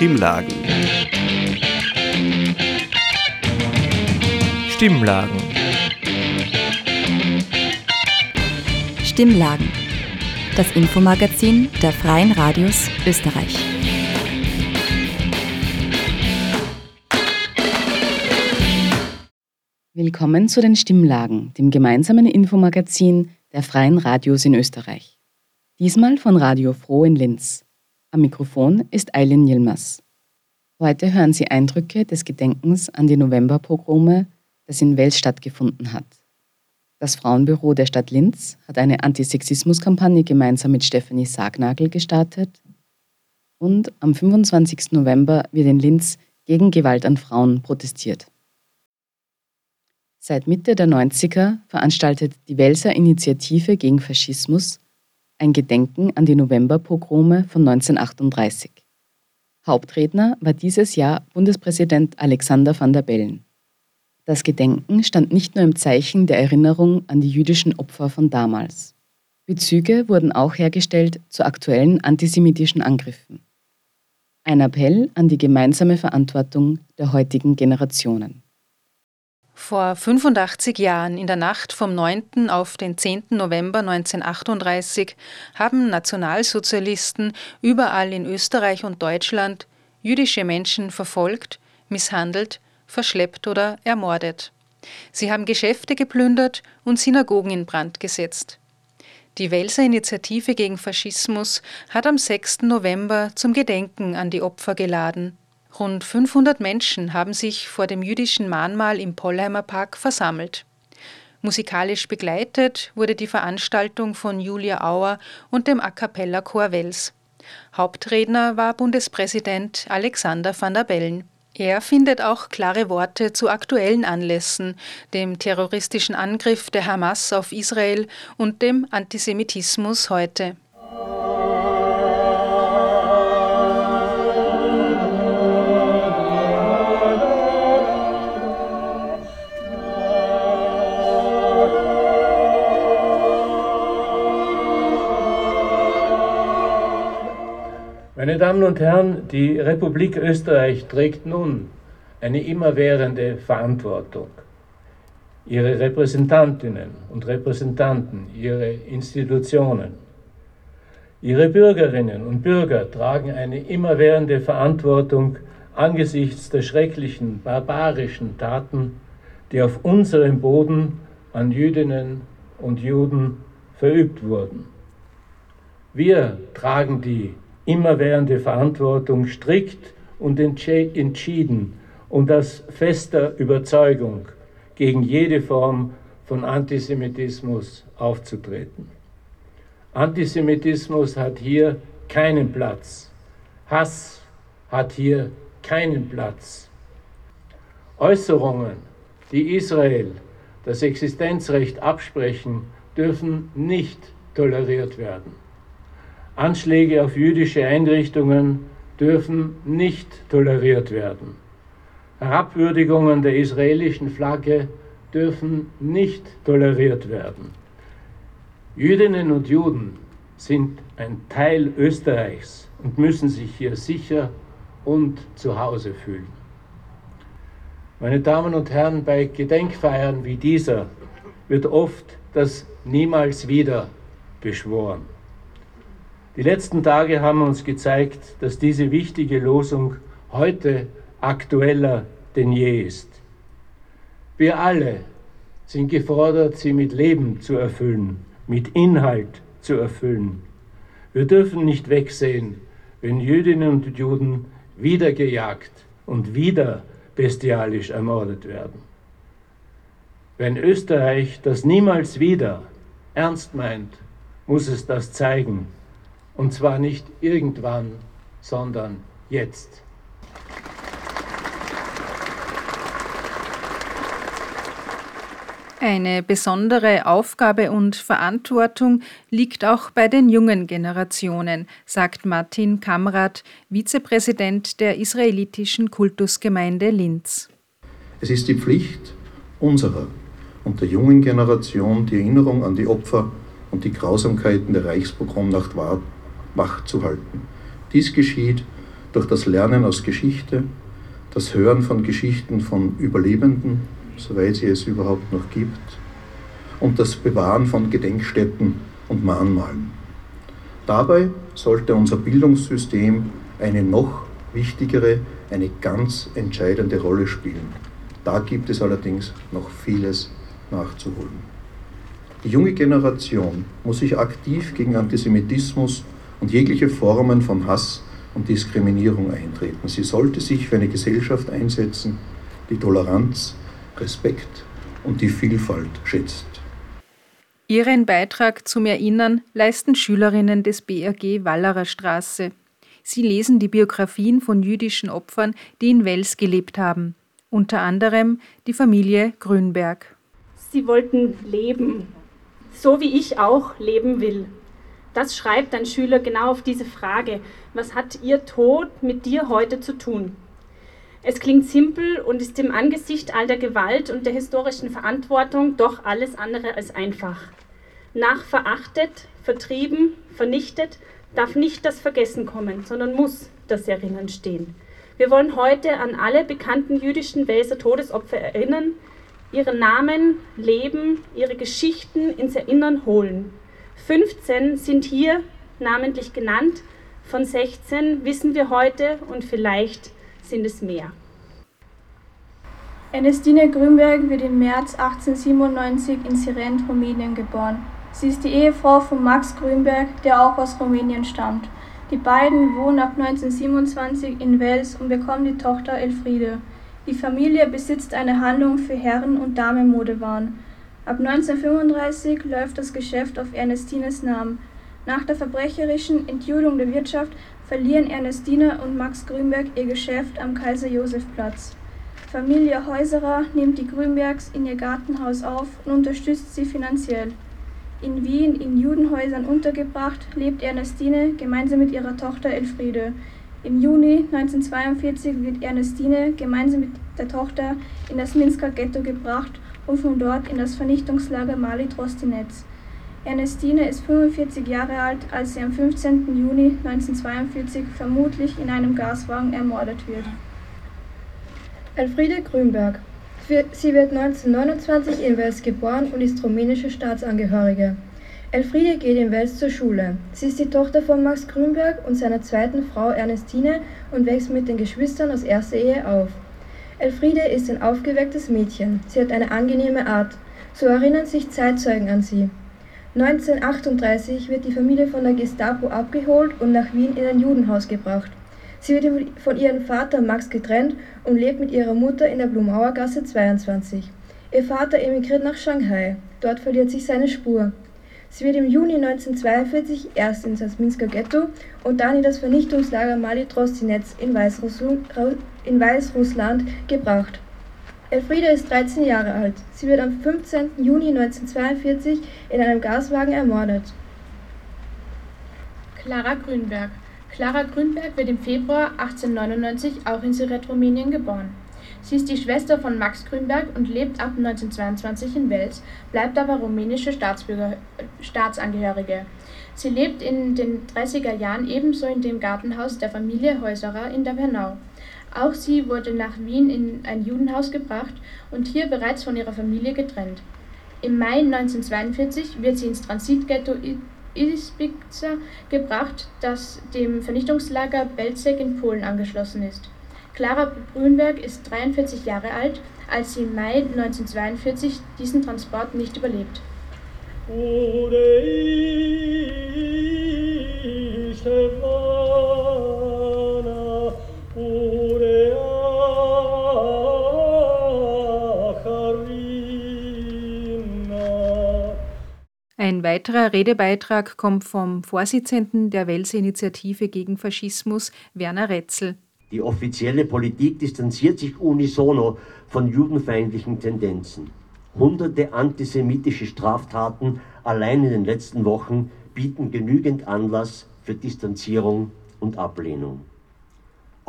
Stimmlagen. Stimmlagen. Stimmlagen. Das Infomagazin der Freien Radios Österreich. Willkommen zu den Stimmlagen, dem gemeinsamen Infomagazin der Freien Radios in Österreich. Diesmal von Radio Froh in Linz. Am Mikrofon ist Eileen Yilmaz. Heute hören Sie Eindrücke des Gedenkens an die Novemberpogrome, das in Wels stattgefunden hat. Das Frauenbüro der Stadt Linz hat eine Antisexismuskampagne gemeinsam mit Stephanie Sargnagel gestartet und am 25. November wird in Linz gegen Gewalt an Frauen protestiert. Seit Mitte der 90er veranstaltet die Welser Initiative gegen Faschismus ein Gedenken an die Novemberpogrome von 1938. Hauptredner war dieses Jahr Bundespräsident Alexander van der Bellen. Das Gedenken stand nicht nur im Zeichen der Erinnerung an die jüdischen Opfer von damals. Bezüge wurden auch hergestellt zu aktuellen antisemitischen Angriffen. Ein Appell an die gemeinsame Verantwortung der heutigen Generationen. Vor 85 Jahren, in der Nacht vom 9. auf den 10. November 1938, haben Nationalsozialisten überall in Österreich und Deutschland jüdische Menschen verfolgt, misshandelt, verschleppt oder ermordet. Sie haben Geschäfte geplündert und Synagogen in Brand gesetzt. Die Welser Initiative gegen Faschismus hat am 6. November zum Gedenken an die Opfer geladen. Rund 500 Menschen haben sich vor dem jüdischen Mahnmal im Pollheimer Park versammelt. Musikalisch begleitet wurde die Veranstaltung von Julia Auer und dem A cappella Chor Wels. Hauptredner war Bundespräsident Alexander van der Bellen. Er findet auch klare Worte zu aktuellen Anlässen, dem terroristischen Angriff der Hamas auf Israel und dem Antisemitismus heute. Meine Damen und Herren, die Republik Österreich trägt nun eine immerwährende Verantwortung. Ihre Repräsentantinnen und Repräsentanten, ihre Institutionen, ihre Bürgerinnen und Bürger tragen eine immerwährende Verantwortung angesichts der schrecklichen, barbarischen Taten, die auf unserem Boden an Jüdinnen und Juden verübt wurden. Wir tragen die immerwährende Verantwortung strikt und entschieden und aus fester Überzeugung gegen jede Form von Antisemitismus aufzutreten. Antisemitismus hat hier keinen Platz. Hass hat hier keinen Platz. Äußerungen, die Israel das Existenzrecht absprechen, dürfen nicht toleriert werden. Anschläge auf jüdische Einrichtungen dürfen nicht toleriert werden. Herabwürdigungen der israelischen Flagge dürfen nicht toleriert werden. Jüdinnen und Juden sind ein Teil Österreichs und müssen sich hier sicher und zu Hause fühlen. Meine Damen und Herren, bei Gedenkfeiern wie dieser wird oft das Niemals wieder beschworen. Die letzten Tage haben uns gezeigt, dass diese wichtige Losung heute aktueller denn je ist. Wir alle sind gefordert, sie mit Leben zu erfüllen, mit Inhalt zu erfüllen. Wir dürfen nicht wegsehen, wenn Jüdinnen und Juden wieder gejagt und wieder bestialisch ermordet werden. Wenn Österreich das niemals wieder ernst meint, muss es das zeigen und zwar nicht irgendwann, sondern jetzt. Eine besondere Aufgabe und Verantwortung liegt auch bei den jungen Generationen, sagt Martin Kamrat, Vizepräsident der israelitischen Kultusgemeinde Linz. Es ist die Pflicht unserer und der jungen Generation, die Erinnerung an die Opfer und die Grausamkeiten der Reichspogromnacht wahr wach zu halten. Dies geschieht durch das Lernen aus Geschichte, das Hören von Geschichten von Überlebenden, soweit sie es überhaupt noch gibt, und das Bewahren von Gedenkstätten und Mahnmalen. Dabei sollte unser Bildungssystem eine noch wichtigere, eine ganz entscheidende Rolle spielen. Da gibt es allerdings noch vieles nachzuholen. Die junge Generation muss sich aktiv gegen Antisemitismus und jegliche Formen von Hass und Diskriminierung eintreten. Sie sollte sich für eine Gesellschaft einsetzen, die Toleranz, Respekt und die Vielfalt schätzt. Ihren Beitrag zum Erinnern leisten Schülerinnen des BRG Wallerer Straße. Sie lesen die Biografien von jüdischen Opfern, die in Wels gelebt haben, unter anderem die Familie Grünberg. Sie wollten leben, so wie ich auch leben will. Das schreibt ein Schüler genau auf diese Frage. Was hat Ihr Tod mit dir heute zu tun? Es klingt simpel und ist im Angesicht all der Gewalt und der historischen Verantwortung doch alles andere als einfach. Nach verachtet, vertrieben, vernichtet darf nicht das Vergessen kommen, sondern muss das Erinnern stehen. Wir wollen heute an alle bekannten jüdischen Welser Todesopfer erinnern, ihre Namen, Leben, ihre Geschichten ins Erinnern holen. 15 sind hier namentlich genannt, von 16 wissen wir heute und vielleicht sind es mehr. Ernestine Grünberg wird im März 1897 in Sirent, Rumänien geboren. Sie ist die Ehefrau von Max Grünberg, der auch aus Rumänien stammt. Die beiden wohnen ab 1927 in Wels und bekommen die Tochter Elfriede. Die Familie besitzt eine Handlung für Herren- und Damenmodewaren. Ab 1935 läuft das Geschäft auf Ernestines Namen. Nach der verbrecherischen Entjudung der Wirtschaft verlieren Ernestine und Max Grünberg ihr Geschäft am Kaiser-Josef-Platz. Familie Häuserer nimmt die Grünbergs in ihr Gartenhaus auf und unterstützt sie finanziell. In Wien in Judenhäusern untergebracht, lebt Ernestine gemeinsam mit ihrer Tochter Elfriede. Im Juni 1942 wird Ernestine gemeinsam mit der Tochter in das Minsker Ghetto gebracht und von dort in das Vernichtungslager Mali Trostinetz. Ernestine ist 45 Jahre alt, als sie am 15. Juni 1942 vermutlich in einem Gaswagen ermordet wird. Elfriede Grünberg. Sie wird 1929 in Wels geboren und ist rumänische Staatsangehörige. Elfriede geht in Wels zur Schule. Sie ist die Tochter von Max Grünberg und seiner zweiten Frau Ernestine und wächst mit den Geschwistern aus erster Ehe auf. Elfriede ist ein aufgewecktes Mädchen. Sie hat eine angenehme Art. So erinnern sich Zeitzeugen an sie. 1938 wird die Familie von der Gestapo abgeholt und nach Wien in ein Judenhaus gebracht. Sie wird von ihrem Vater Max getrennt und lebt mit ihrer Mutter in der Blumauer Gasse 22. Ihr Vater emigriert nach Shanghai. Dort verliert sich seine Spur. Sie wird im Juni 1942 erst ins Minsker Ghetto und dann in das Vernichtungslager Mali Trostinetz in, in Weißrussland gebracht. Elfriede ist 13 Jahre alt. Sie wird am 15. Juni 1942 in einem Gaswagen ermordet. Clara Grünberg. Clara Grünberg wird im Februar 1899 auch in Rumänien geboren. Sie ist die Schwester von Max Grünberg und lebt ab 1922 in Wels, bleibt aber rumänische Staatsangehörige. Sie lebt in den 30er Jahren ebenso in dem Gartenhaus der Familie Häuserer in der Bernau. Auch sie wurde nach Wien in ein Judenhaus gebracht und hier bereits von ihrer Familie getrennt. Im Mai 1942 wird sie ins Transitghetto Ispica gebracht, das dem Vernichtungslager Belzec in Polen angeschlossen ist. Clara Grünberg ist 43 Jahre alt, als sie im Mai 1942 diesen Transport nicht überlebt. Ein weiterer Redebeitrag kommt vom Vorsitzenden der Welse-Initiative gegen Faschismus, Werner Retzel. Die offizielle Politik distanziert sich unisono von judenfeindlichen Tendenzen. Hunderte antisemitische Straftaten allein in den letzten Wochen bieten genügend Anlass für Distanzierung und Ablehnung.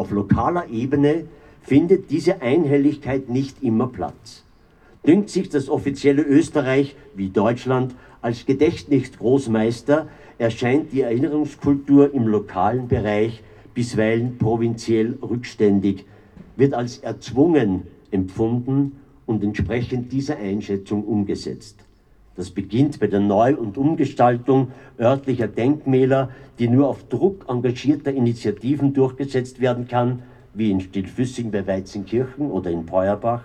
Auf lokaler Ebene findet diese Einhelligkeit nicht immer Platz. Dünkt sich das offizielle Österreich wie Deutschland als Gedächtnisgroßmeister, erscheint die Erinnerungskultur im lokalen Bereich bisweilen provinziell rückständig, wird als erzwungen empfunden und entsprechend dieser Einschätzung umgesetzt. Das beginnt bei der Neu- und Umgestaltung örtlicher Denkmäler, die nur auf Druck engagierter Initiativen durchgesetzt werden kann, wie in Stillfüssing bei Weizenkirchen oder in Peuerbach,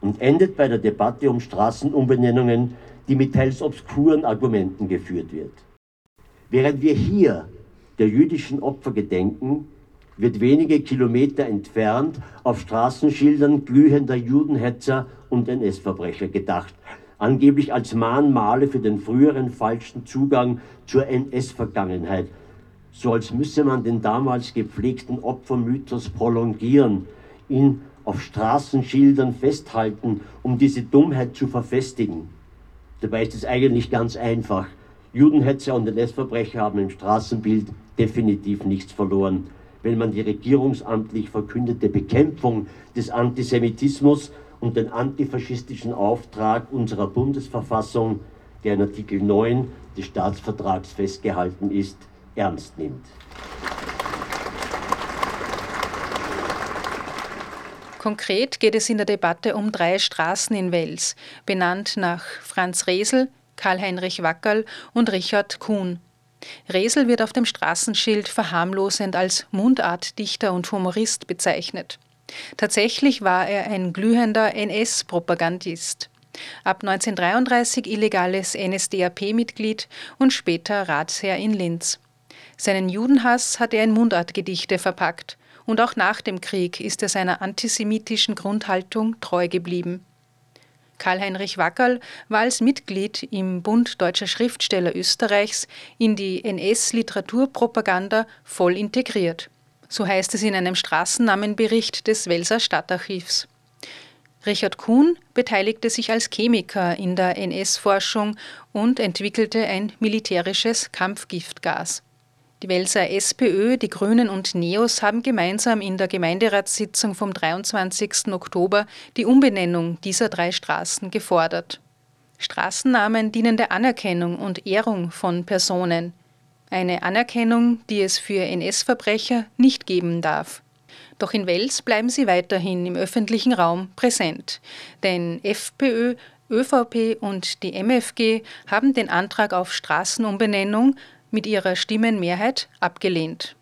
und endet bei der Debatte um Straßenumbenennungen, die mit teils obskuren Argumenten geführt wird. Während wir hier der jüdischen Opfer gedenken, wird wenige Kilometer entfernt auf Straßenschildern glühender Judenhetzer und NS-Verbrecher gedacht, angeblich als Mahnmale für den früheren falschen Zugang zur NS-Vergangenheit, so als müsse man den damals gepflegten Opfermythos prolongieren, ihn auf Straßenschildern festhalten, um diese Dummheit zu verfestigen. Dabei ist es eigentlich ganz einfach. Judenhetzer und NS-Verbrecher haben im Straßenbild definitiv nichts verloren. Wenn man die regierungsamtlich verkündete Bekämpfung des Antisemitismus und den antifaschistischen Auftrag unserer Bundesverfassung, der in Artikel 9 des Staatsvertrags festgehalten ist, ernst nimmt. Konkret geht es in der Debatte um drei Straßen in Wels, benannt nach Franz Resel, Karl-Heinrich Wackerl und Richard Kuhn. Resel wird auf dem Straßenschild verharmlosend als Mundartdichter und Humorist bezeichnet. Tatsächlich war er ein glühender NS-Propagandist. Ab 1933 illegales NSDAP-Mitglied und später Ratsherr in Linz. Seinen Judenhass hat er in Mundartgedichte verpackt und auch nach dem Krieg ist er seiner antisemitischen Grundhaltung treu geblieben. Karl-Heinrich Wackerl war als Mitglied im Bund Deutscher Schriftsteller Österreichs in die NS-Literaturpropaganda voll integriert. So heißt es in einem Straßennamenbericht des Welser Stadtarchivs. Richard Kuhn beteiligte sich als Chemiker in der NS-Forschung und entwickelte ein militärisches Kampfgiftgas. Die Welser SPÖ, die Grünen und Neos haben gemeinsam in der Gemeinderatssitzung vom 23. Oktober die Umbenennung dieser drei Straßen gefordert. Straßennamen dienen der Anerkennung und Ehrung von Personen. Eine Anerkennung, die es für NS-Verbrecher nicht geben darf. Doch in Wels bleiben sie weiterhin im öffentlichen Raum präsent. Denn FPÖ, ÖVP und die MFG haben den Antrag auf Straßenumbenennung mit ihrer Stimmenmehrheit abgelehnt.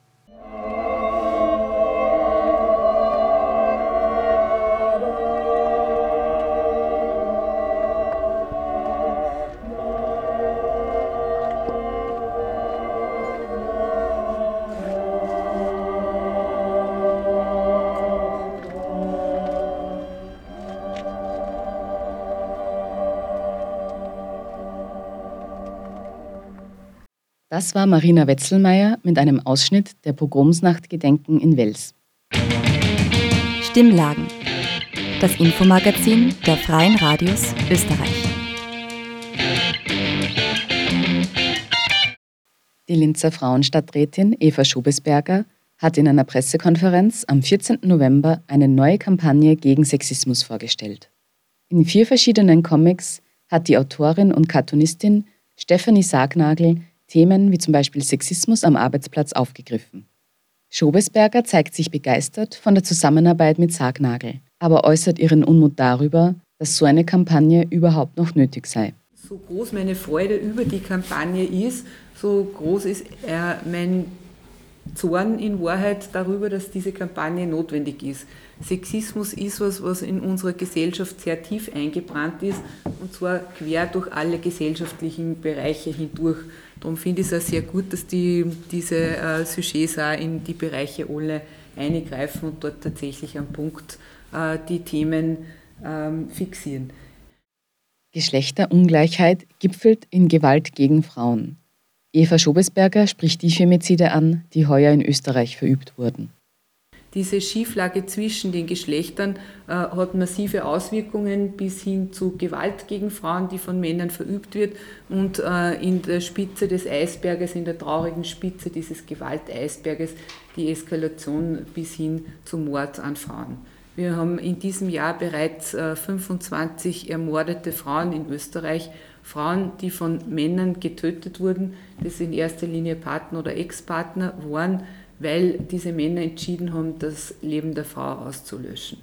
Das war Marina Wetzelmeier mit einem Ausschnitt der Pogromsnacht-Gedenken in Wels. Stimmlagen. Das Infomagazin der Freien Radios Österreich. Die Linzer Frauenstadträtin Eva Schobesberger hat in einer Pressekonferenz am 14. November eine neue Kampagne gegen Sexismus vorgestellt. In vier verschiedenen Comics hat die Autorin und Cartoonistin Stephanie Sargnagel Themen wie zum Beispiel Sexismus am Arbeitsplatz aufgegriffen. Schobesberger zeigt sich begeistert von der Zusammenarbeit mit Sargnagel, aber äußert ihren Unmut darüber, dass so eine Kampagne überhaupt noch nötig sei. So groß meine Freude über die Kampagne ist, so groß ist äh, mein Zorn in Wahrheit darüber, dass diese Kampagne notwendig ist. Sexismus ist was, was in unserer Gesellschaft sehr tief eingebrannt ist und zwar quer durch alle gesellschaftlichen Bereiche hindurch. Darum finde ich es auch sehr gut, dass die, diese äh, Sujets auch in die Bereiche alle eingreifen und dort tatsächlich am Punkt äh, die Themen ähm, fixieren. Geschlechterungleichheit gipfelt in Gewalt gegen Frauen. Eva Schobesberger spricht die Femizide an, die heuer in Österreich verübt wurden. Diese Schieflage zwischen den Geschlechtern äh, hat massive Auswirkungen bis hin zu Gewalt gegen Frauen, die von Männern verübt wird. Und äh, in der Spitze des Eisberges, in der traurigen Spitze dieses Gewalteisberges, die Eskalation bis hin zum Mord an Frauen. Wir haben in diesem Jahr bereits äh, 25 ermordete Frauen in Österreich, Frauen, die von Männern getötet wurden, das in erster Linie Partner oder Ex-Partner waren, weil diese Männer entschieden haben, das Leben der Frau auszulöschen.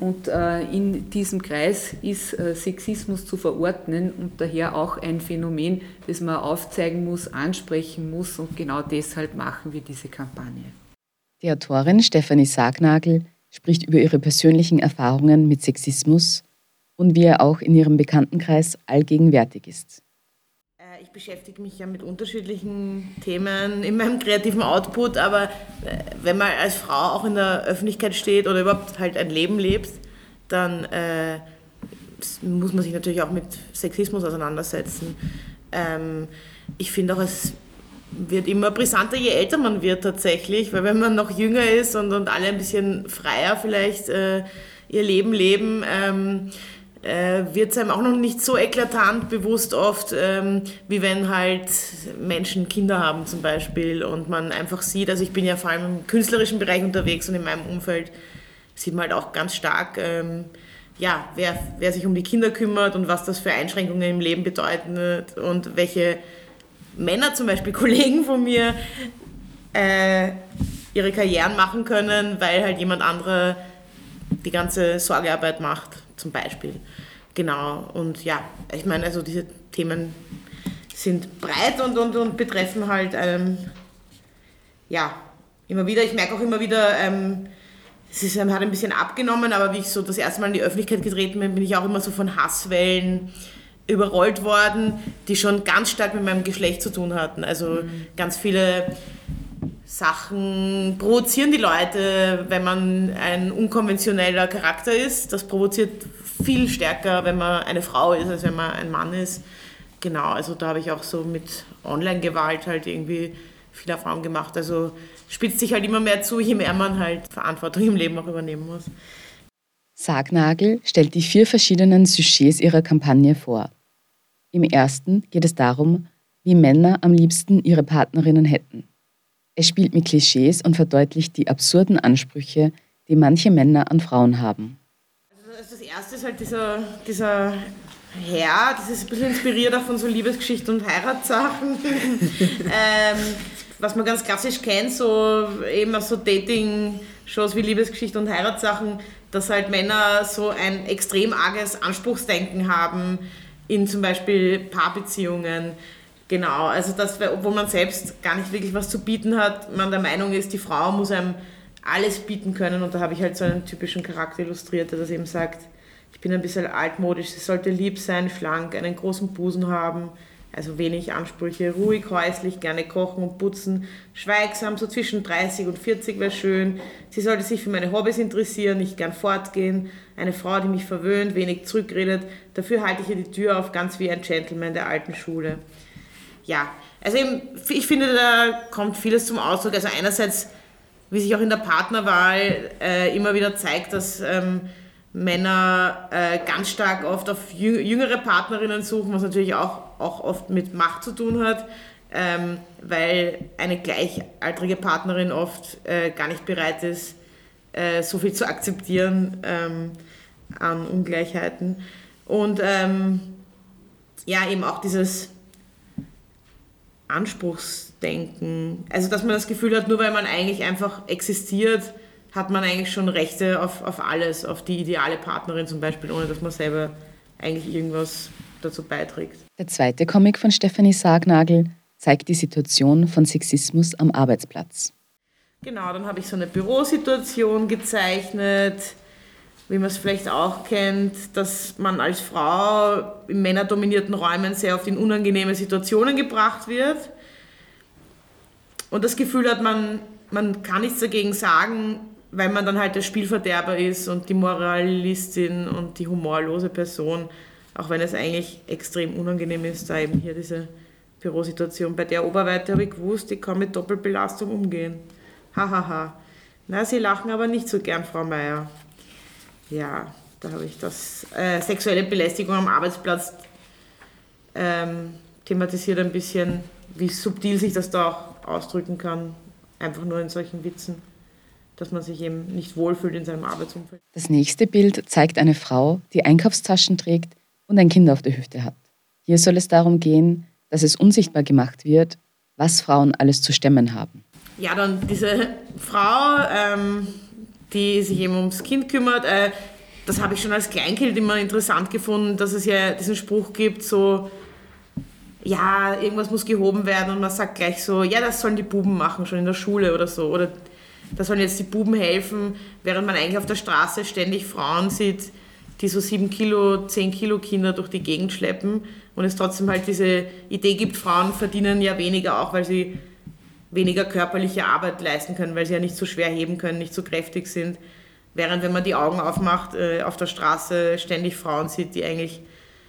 Und äh, in diesem Kreis ist äh, Sexismus zu verordnen und daher auch ein Phänomen, das man aufzeigen muss, ansprechen muss und genau deshalb machen wir diese Kampagne. Die Autorin Stefanie Sargnagel spricht über ihre persönlichen Erfahrungen mit Sexismus und wie er auch in ihrem Bekanntenkreis allgegenwärtig ist. Ich beschäftige mich ja mit unterschiedlichen Themen in meinem kreativen Output, aber äh, wenn man als Frau auch in der Öffentlichkeit steht oder überhaupt halt ein Leben lebt, dann äh, muss man sich natürlich auch mit Sexismus auseinandersetzen. Ähm, ich finde auch, es wird immer brisanter, je älter man wird tatsächlich, weil wenn man noch jünger ist und, und alle ein bisschen freier vielleicht äh, ihr Leben leben, ähm, äh, wird es einem auch noch nicht so eklatant bewusst oft, ähm, wie wenn halt Menschen Kinder haben zum Beispiel und man einfach sieht, also ich bin ja vor allem im künstlerischen Bereich unterwegs und in meinem Umfeld sieht man halt auch ganz stark, ähm, ja, wer, wer sich um die Kinder kümmert und was das für Einschränkungen im Leben bedeutet und welche Männer zum Beispiel, Kollegen von mir, äh, ihre Karrieren machen können, weil halt jemand andere die ganze Sorgearbeit macht, zum Beispiel. Genau, und ja, ich meine, also diese Themen sind breit und, und, und betreffen halt, ähm, ja, immer wieder, ich merke auch immer wieder, ähm, es ist, hat ein bisschen abgenommen, aber wie ich so das erste Mal in die Öffentlichkeit getreten bin, bin ich auch immer so von Hasswellen überrollt worden, die schon ganz stark mit meinem Geschlecht zu tun hatten. Also mhm. ganz viele Sachen provozieren die Leute, wenn man ein unkonventioneller Charakter ist. Das provoziert viel stärker, wenn man eine Frau ist, als wenn man ein Mann ist. Genau, also da habe ich auch so mit Online-Gewalt halt irgendwie viel Erfahrung gemacht. Also spitzt sich halt immer mehr zu, je mehr man halt Verantwortung im Leben auch übernehmen muss. Sargnagel stellt die vier verschiedenen Sujets ihrer Kampagne vor. Im ersten geht es darum, wie Männer am liebsten ihre Partnerinnen hätten. Es spielt mit Klischees und verdeutlicht die absurden Ansprüche, die manche Männer an Frauen haben. Also das erste ist halt dieser, dieser Herr, das ist ein bisschen inspiriert auch von so Liebesgeschichten und Heiratssachen. ähm, was man ganz klassisch kennt, so eben aus so Dating-Shows wie Liebesgeschichte und Heiratssachen, dass halt Männer so ein extrem arges Anspruchsdenken haben, in zum Beispiel Paarbeziehungen. Genau, also das, obwohl man selbst gar nicht wirklich was zu bieten hat, man der Meinung ist, die Frau muss einem alles bieten können und da habe ich halt so einen typischen Charakter illustriert, der das eben sagt, ich bin ein bisschen altmodisch, sie sollte lieb sein, schlank, einen großen Busen haben, also wenig Ansprüche, ruhig, häuslich, gerne kochen und putzen, schweigsam, so zwischen 30 und 40 wäre schön. Sie sollte sich für meine Hobbys interessieren, nicht gern fortgehen. Eine Frau, die mich verwöhnt, wenig zurückredet. Dafür halte ich ihr die Tür auf, ganz wie ein Gentleman der alten Schule. Ja, also eben, ich finde, da kommt vieles zum Ausdruck. Also einerseits, wie sich auch in der Partnerwahl äh, immer wieder zeigt, dass ähm, Männer äh, ganz stark oft auf jüngere Partnerinnen suchen, was natürlich auch, auch oft mit Macht zu tun hat, ähm, weil eine gleichaltrige Partnerin oft äh, gar nicht bereit ist, äh, so viel zu akzeptieren ähm, an Ungleichheiten. Und ähm, ja, eben auch dieses Anspruchsdenken, also dass man das Gefühl hat, nur weil man eigentlich einfach existiert, hat man eigentlich schon Rechte auf, auf alles, auf die ideale Partnerin zum Beispiel, ohne dass man selber eigentlich irgendwas dazu beiträgt. Der zweite Comic von Stephanie Sargnagel zeigt die Situation von Sexismus am Arbeitsplatz. Genau, dann habe ich so eine Bürosituation gezeichnet, wie man es vielleicht auch kennt, dass man als Frau in männerdominierten Räumen sehr oft in unangenehme Situationen gebracht wird. Und das Gefühl hat, man, man kann nichts dagegen sagen, weil man dann halt der Spielverderber ist und die Moralistin und die humorlose Person, auch wenn es eigentlich extrem unangenehm ist, da eben hier diese Bürosituation. Bei der Oberweite habe ich gewusst, ich kann mit Doppelbelastung umgehen. Hahaha. Ha, ha. Na, Sie lachen aber nicht so gern, Frau Meier. Ja, da habe ich das. Äh, sexuelle Belästigung am Arbeitsplatz ähm, thematisiert ein bisschen, wie subtil sich das da auch ausdrücken kann. Einfach nur in solchen Witzen dass man sich eben nicht wohlfühlt in seinem Arbeitsumfeld. Das nächste Bild zeigt eine Frau, die Einkaufstaschen trägt und ein Kind auf der Hüfte hat. Hier soll es darum gehen, dass es unsichtbar gemacht wird, was Frauen alles zu stemmen haben. ja, dann diese Frau, ähm, die sich eben ums Kind kümmert, äh, das habe ich schon als Kleinkind immer interessant gefunden, dass es ja diesen Spruch gibt, so, ja, irgendwas muss gehoben werden und man sagt gleich so, ja, das sollen die Buben machen, schon in der Schule oder so. Oder da sollen jetzt die Buben helfen, während man eigentlich auf der Straße ständig Frauen sieht, die so 7 Kilo, 10 Kilo Kinder durch die Gegend schleppen und es trotzdem halt diese Idee gibt, Frauen verdienen ja weniger, auch weil sie weniger körperliche Arbeit leisten können, weil sie ja nicht so schwer heben können, nicht so kräftig sind. Während wenn man die Augen aufmacht, äh, auf der Straße ständig Frauen sieht, die eigentlich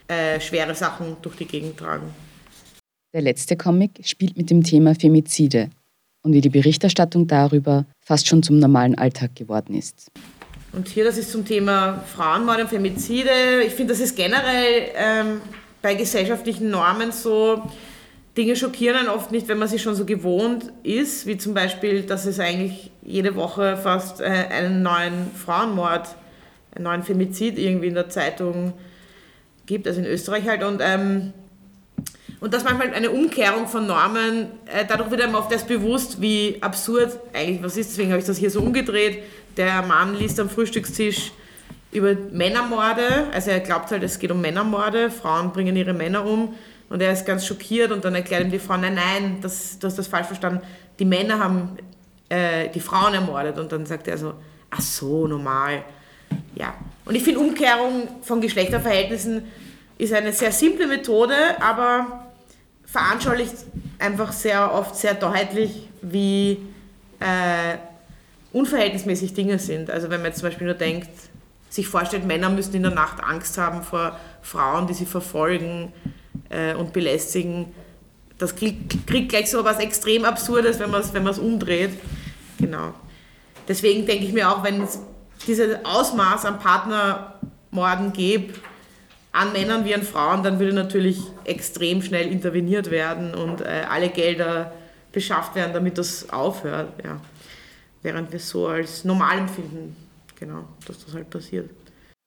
äh, schwere Sachen durch die Gegend tragen. Der letzte Comic spielt mit dem Thema Femizide und wie die Berichterstattung darüber fast schon zum normalen Alltag geworden ist. Und hier, das ist zum Thema Frauenmord und Femizide. Ich finde, das ist generell ähm, bei gesellschaftlichen Normen so, Dinge schockieren einen oft nicht, wenn man sich schon so gewohnt ist, wie zum Beispiel, dass es eigentlich jede Woche fast äh, einen neuen Frauenmord, einen neuen Femizid irgendwie in der Zeitung gibt, also in Österreich halt. Und, ähm, und dass manchmal eine Umkehrung von Normen, äh, dadurch wird einem oft erst bewusst, wie absurd eigentlich was ist. Deswegen habe ich das hier so umgedreht. Der Mann liest am Frühstückstisch über Männermorde, also er glaubt halt, es geht um Männermorde, Frauen bringen ihre Männer um und er ist ganz schockiert und dann erklärt ihm die Frau, nein, nein, das, du hast das falsch verstanden. Die Männer haben äh, die Frauen ermordet. Und dann sagt er so, ach so, normal. Ja. Und ich finde, Umkehrung von Geschlechterverhältnissen ist eine sehr simple Methode, aber veranschaulicht einfach sehr oft sehr deutlich, wie äh, unverhältnismäßig Dinge sind. Also wenn man jetzt zum Beispiel nur denkt, sich vorstellt, Männer müssen in der Nacht Angst haben vor Frauen, die sie verfolgen, äh, und belästigen. Das kriegt, gleich so was extrem Absurdes, wenn man es wenn umdreht. Genau. Deswegen denke ich mir auch, wenn es dieses Ausmaß an Partnermorden gäbe, an Männern wie an Frauen, dann würde natürlich extrem schnell interveniert werden und äh, alle Gelder beschafft werden, damit das aufhört. Ja. Während wir es so als normal empfinden, genau, dass das halt passiert.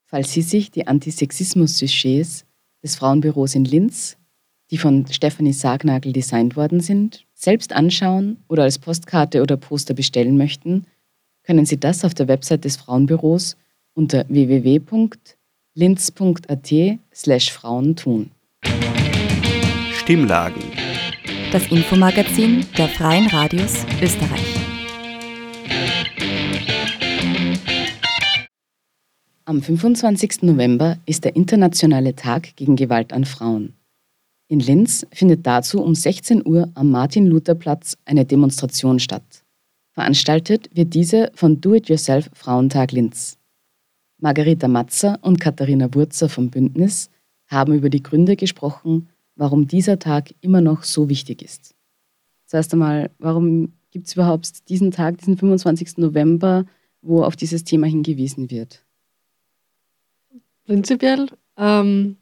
Falls Sie sich die Antisexismus-Sujets des Frauenbüros in Linz, die von Stefanie Sargnagel designt worden sind, selbst anschauen oder als Postkarte oder Poster bestellen möchten, können Sie das auf der Website des Frauenbüros unter www.linz.at slash Frauen tun. Stimmlagen. Das Infomagazin der Freien Radios Österreich. Am 25. November ist der Internationale Tag gegen Gewalt an Frauen. In Linz findet dazu um 16 Uhr am Martin-Luther-Platz eine Demonstration statt. Veranstaltet wird diese von Do-It-Yourself Frauentag Linz. Margarita Matzer und Katharina Wurzer vom Bündnis haben über die Gründe gesprochen, warum dieser Tag immer noch so wichtig ist. Zuerst einmal, warum gibt es überhaupt diesen Tag, diesen 25. November, wo auf dieses Thema hingewiesen wird? Prinzipiell ähm,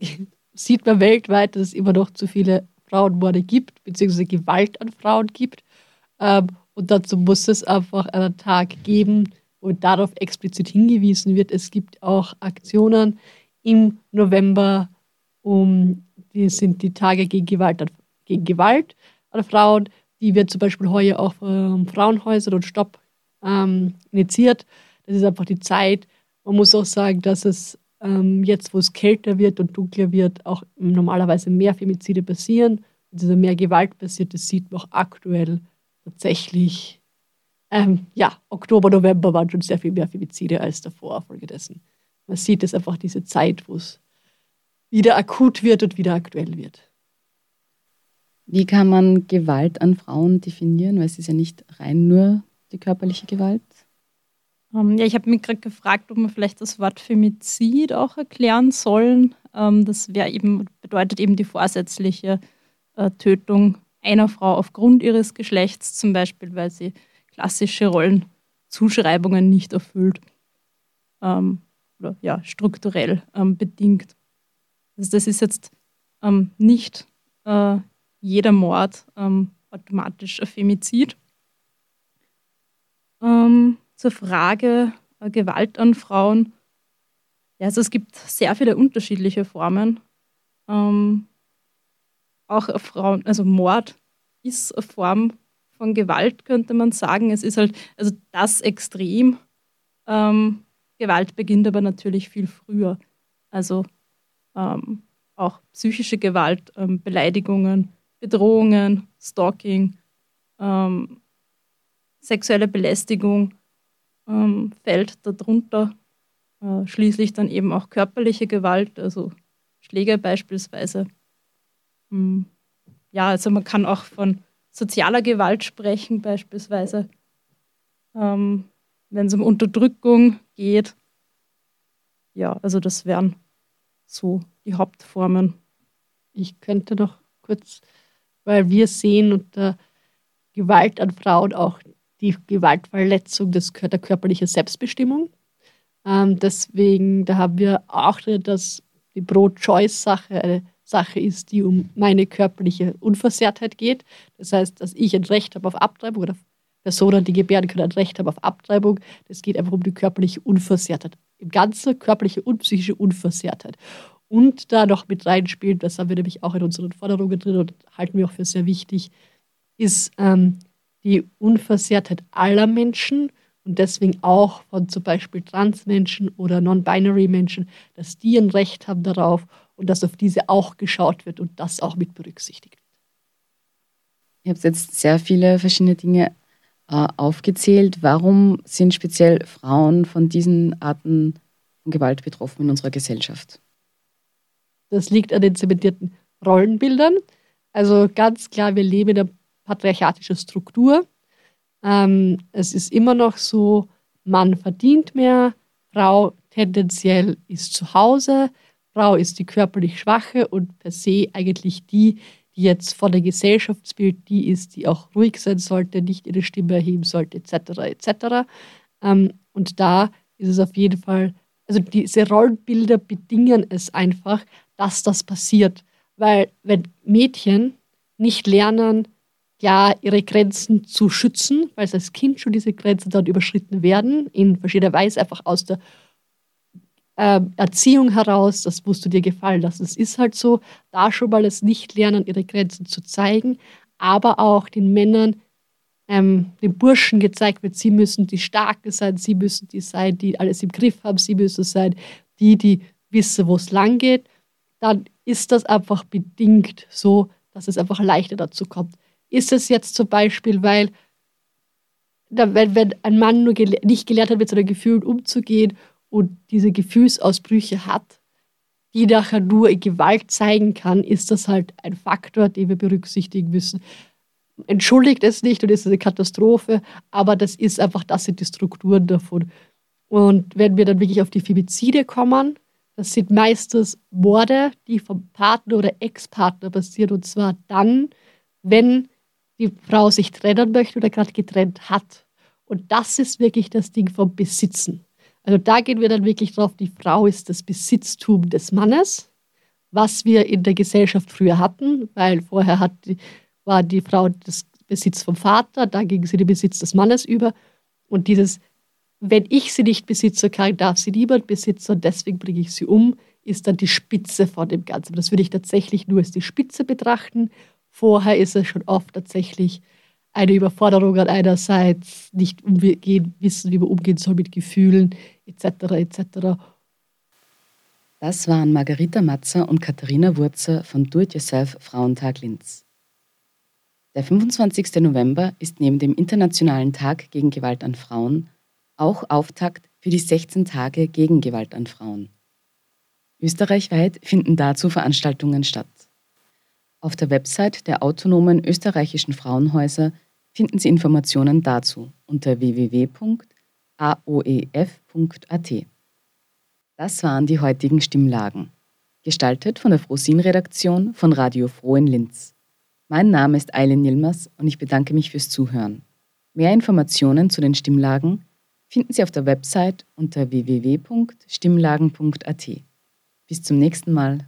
sieht man weltweit, dass es immer noch zu viele Frauenmorde gibt, beziehungsweise Gewalt an Frauen gibt. Ähm, und dazu muss es einfach einen Tag geben, wo darauf explizit hingewiesen wird. Es gibt auch Aktionen im November, um, die sind die Tage gegen Gewalt an, gegen Gewalt an Frauen. Die wird zum Beispiel heuer auch von Frauenhäusern und Stopp ähm, initiiert. Das ist einfach die Zeit. Man muss auch sagen, dass es ähm, jetzt, wo es kälter wird und dunkler wird, auch normalerweise mehr Femizide passieren. Und dieser mehr Gewalt passiert, das sieht man auch aktuell tatsächlich. Ähm, ja, Oktober, November waren schon sehr viel mehr Femizide als davor, folgedessen. Man sieht es einfach diese Zeit, wo es wieder akut wird und wieder aktuell wird. Wie kann man Gewalt an Frauen definieren? Weil es ist ja nicht rein nur die körperliche Gewalt. Ähm, ja, ich habe mich gerade gefragt, ob wir vielleicht das Wort Femizid auch erklären sollen. Ähm, das eben, bedeutet eben die vorsätzliche äh, Tötung einer Frau aufgrund ihres Geschlechts, zum Beispiel, weil sie klassische Rollenzuschreibungen nicht erfüllt. Ähm, oder ja, strukturell ähm, bedingt. Also das ist jetzt ähm, nicht äh, jeder Mord ähm, automatisch ein Femizid. Ähm, zur Frage äh, Gewalt an Frauen. Ja, also es gibt sehr viele unterschiedliche Formen. Ähm, auch Frauen, also Mord ist eine Form von Gewalt, könnte man sagen. Es ist halt, also das Extrem. Ähm, Gewalt beginnt aber natürlich viel früher. Also ähm, auch psychische Gewalt, ähm, Beleidigungen, Bedrohungen, Stalking, ähm, sexuelle Belästigung ähm, fällt darunter. Äh, schließlich dann eben auch körperliche Gewalt, also Schläge beispielsweise. Hm. Ja, also man kann auch von sozialer Gewalt sprechen beispielsweise, ähm, wenn es um Unterdrückung geht. Ja, also das wären so die Hauptformen. Ich könnte noch kurz, weil wir sehen unter Gewalt an Frauen auch die Gewaltverletzung des, der körperlichen Selbstbestimmung. Ähm, deswegen, da haben wir auch dass die Pro-Choice-Sache eine Sache ist, die um meine körperliche Unversehrtheit geht. Das heißt, dass ich ein Recht habe auf Abtreibung oder Personen, die gebären können, ein Recht haben auf Abtreibung. Das geht einfach um die körperliche Unversehrtheit. Im Ganzen körperliche und psychische Unversehrtheit. Und da noch mit reinspielt, das haben wir nämlich auch in unseren Forderungen drin und halten wir auch für sehr wichtig, ist ähm, die Unversehrtheit aller Menschen und deswegen auch von zum Beispiel Transmenschen oder Non-Binary-Menschen, dass die ein Recht haben darauf und dass auf diese auch geschaut wird und das auch mit berücksichtigt wird. Ich habe jetzt sehr viele verschiedene Dinge äh, aufgezählt. Warum sind speziell Frauen von diesen Arten von Gewalt betroffen in unserer Gesellschaft? Das liegt an den zementierten Rollenbildern. Also ganz klar, wir leben in einer patriarchatischen Struktur. Ähm, es ist immer noch so, Mann verdient mehr, Frau tendenziell ist zu Hause, Frau ist die körperlich Schwache und per se eigentlich die, die jetzt vor der Gesellschaftsbild die ist, die auch ruhig sein sollte, nicht ihre Stimme erheben sollte, etc. etc. Ähm, und da ist es auf jeden Fall, also diese Rollenbilder bedingen es einfach, dass das passiert. Weil wenn Mädchen nicht lernen, ja, ihre Grenzen zu schützen, weil es als Kind schon diese Grenzen dann überschritten werden, in verschiedener Weise, einfach aus der äh, Erziehung heraus, das musst du dir gefallen lassen. Es ist halt so, da schon mal das Nicht-Lernen, ihre Grenzen zu zeigen, aber auch den Männern, ähm, den Burschen gezeigt wird, sie müssen die Starken sein, sie müssen die sein, die alles im Griff haben, sie müssen sein, die, die wissen, wo es lang geht, dann ist das einfach bedingt so, dass es einfach leichter dazu kommt. Ist es jetzt zum Beispiel, weil wenn, wenn ein Mann nur gele nicht gelernt hat, mit seinen Gefühlen umzugehen und diese Gefühlsausbrüche hat, die nachher nur in Gewalt zeigen kann, ist das halt ein Faktor, den wir berücksichtigen müssen. Entschuldigt es nicht und ist eine Katastrophe, aber das ist einfach, das sind die Strukturen davon. Und wenn wir dann wirklich auf die Femizide kommen, das sind meistens Morde, die vom Partner oder Ex-Partner passieren und zwar dann, wenn die Frau sich trennen möchte oder gerade getrennt hat. Und das ist wirklich das Ding vom Besitzen. Also da gehen wir dann wirklich drauf, die Frau ist das Besitztum des Mannes, was wir in der Gesellschaft früher hatten, weil vorher hat war die Frau das Besitz vom Vater, dann ging sie den Besitz des Mannes über. Und dieses, wenn ich sie nicht besitze, kann, darf sie niemand besitzen und deswegen bringe ich sie um, ist dann die Spitze von dem Ganzen. Das würde ich tatsächlich nur als die Spitze betrachten Vorher ist es schon oft tatsächlich eine Überforderung an einerseits, nicht umgehen, wissen, wie man umgehen soll mit Gefühlen etc. etc. Das waren Margarita Matzer und Katharina Wurzer von Do-It-Yourself Frauentag Linz. Der 25. November ist neben dem Internationalen Tag gegen Gewalt an Frauen auch Auftakt für die 16 Tage gegen Gewalt an Frauen. Österreichweit finden dazu Veranstaltungen statt. Auf der Website der Autonomen Österreichischen Frauenhäuser finden Sie Informationen dazu unter www.aoef.at. Das waren die heutigen Stimmlagen. Gestaltet von der Frosin-Redaktion von Radio Froh in Linz. Mein Name ist Eileen Yilmaz und ich bedanke mich fürs Zuhören. Mehr Informationen zu den Stimmlagen finden Sie auf der Website unter www.stimmlagen.at. Bis zum nächsten Mal.